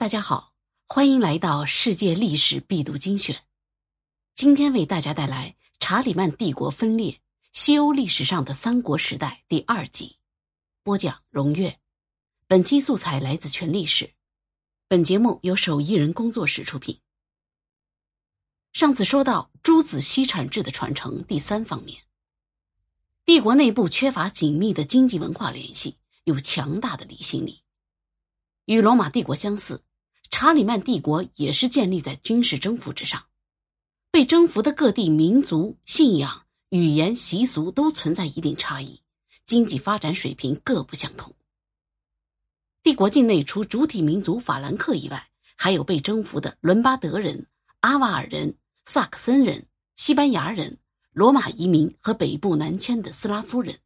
大家好，欢迎来到世界历史必读精选。今天为大家带来查理曼帝国分裂——西欧历史上的三国时代第二集。播讲：荣月。本期素材来自全历史。本节目由手艺人工作室出品。上次说到诸子西产制的传承，第三方面，帝国内部缺乏紧密的经济文化联系，有强大的离心力。与罗马帝国相似。查理曼帝国也是建立在军事征服之上，被征服的各地民族信仰、语言、习俗都存在一定差异，经济发展水平各不相同。帝国境内除主体民族法兰克以外，还有被征服的伦巴德人、阿瓦尔人、萨克森人、西班牙人、罗马移民和北部南迁的斯拉夫人。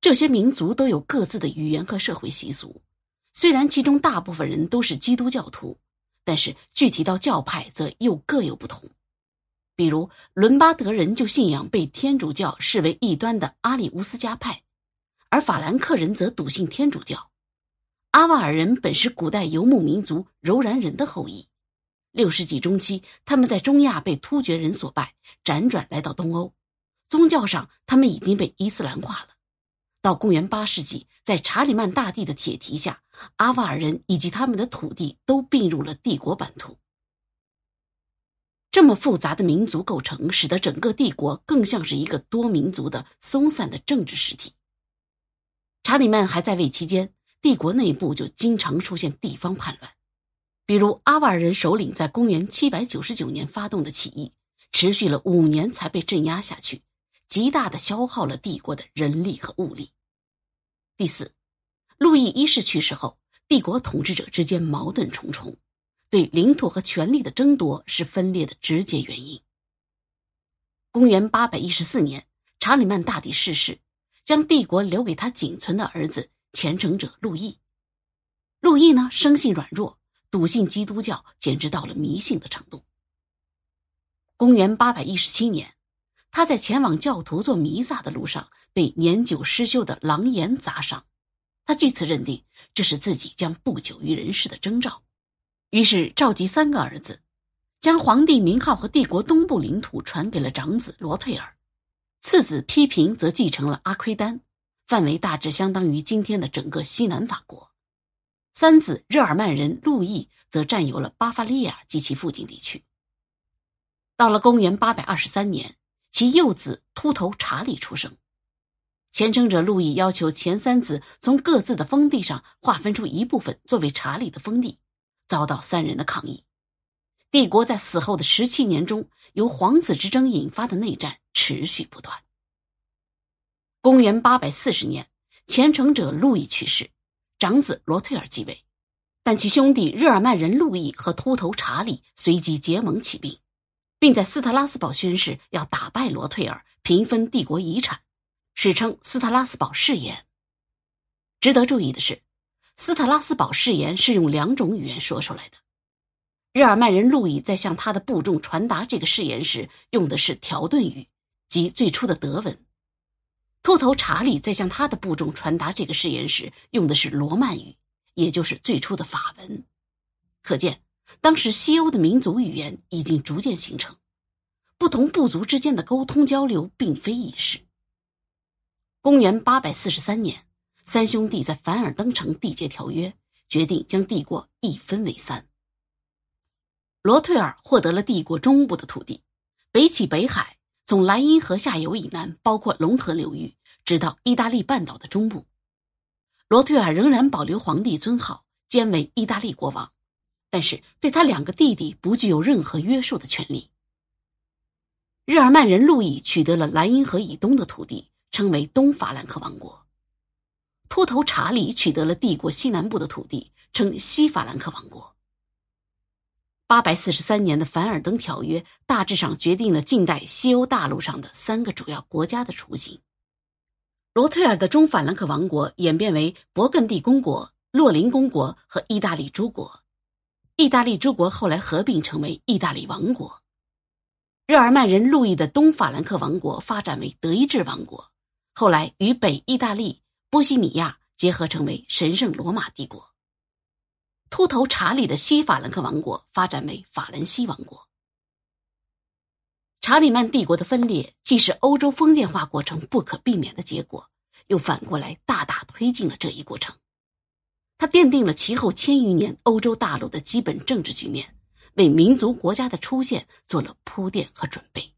这些民族都有各自的语言和社会习俗。虽然其中大部分人都是基督教徒，但是具体到教派则又各有不同。比如伦巴德人就信仰被天主教视为异端的阿里乌斯加派，而法兰克人则笃信天主教。阿瓦尔人本是古代游牧民族柔然人的后裔，六世纪中期他们在中亚被突厥人所败，辗转来到东欧。宗教上，他们已经被伊斯兰化了。到公元八世纪，在查理曼大帝的铁蹄下，阿瓦尔人以及他们的土地都并入了帝国版图。这么复杂的民族构成，使得整个帝国更像是一个多民族的松散的政治实体。查理曼还在位期间，帝国内部就经常出现地方叛乱，比如阿瓦尔人首领在公元七百九十九年发动的起义，持续了五年才被镇压下去。极大的消耗了帝国的人力和物力。第四，路易一世去世后，帝国统治者之间矛盾重重，对领土和权力的争夺是分裂的直接原因。公元八百一十四年，查理曼大帝逝世，将帝国留给他仅存的儿子虔诚者路易。路易呢，生性软弱，笃信基督教，简直到了迷信的程度。公元八百一十七年。他在前往教徒做弥撒的路上被年久失修的狼岩砸伤，他据此认定这是自己将不久于人世的征兆，于是召集三个儿子，将皇帝名号和帝国东部领土传给了长子罗退尔，次子批评则继承了阿奎丹，范围大致相当于今天的整个西南法国，三子日耳曼人路易则占有了巴伐利亚及其附近地区。到了公元八百二十三年。其幼子秃头查理出生，虔诚者路易要求前三子从各自的封地上划分出一部分作为查理的封地，遭到三人的抗议。帝国在死后的十七年中，由皇子之争引发的内战持续不断。公元八百四十年，虔诚者路易去世，长子罗退尔继位，但其兄弟日耳曼人路易和秃头查理随即结盟起兵。并在斯特拉斯堡宣誓要打败罗退尔，平分帝国遗产，史称斯特拉斯堡誓言。值得注意的是，斯特拉斯堡誓言是用两种语言说出来的。日耳曼人路易在向他的部众传达这个誓言时，用的是条顿语，即最初的德文；秃头查理在向他的部众传达这个誓言时，用的是罗曼语，也就是最初的法文。可见。当时西欧的民族语言已经逐渐形成，不同部族之间的沟通交流并非易事。公元八百四十三年，三兄弟在凡尔登城缔结条约，决定将帝国一分为三。罗退尔获得了帝国中部的土地，北起北海，从莱茵河下游以南，包括龙河流域，直到意大利半岛的中部。罗退尔仍然保留皇帝尊号，兼为意大利国王。但是对他两个弟弟不具有任何约束的权利。日耳曼人路易取得了莱茵河以东的土地，称为东法兰克王国；秃头查理取得了帝国西南部的土地，称西法兰克王国。八百四十三年的凡尔登条约大致上决定了近代西欧大陆上的三个主要国家的雏形。罗特尔的中法兰克王国演变为勃艮第公国、洛林公国和意大利诸国。意大利诸国后来合并成为意大利王国，日耳曼人路易的东法兰克王国发展为德意志王国，后来与北意大利、波西米亚结合成为神圣罗马帝国。秃头查理的西法兰克王国发展为法兰西王国。查理曼帝国的分裂，既是欧洲封建化过程不可避免的结果，又反过来大大推进了这一过程。它奠定了其后千余年欧洲大陆的基本政治局面，为民族国家的出现做了铺垫和准备。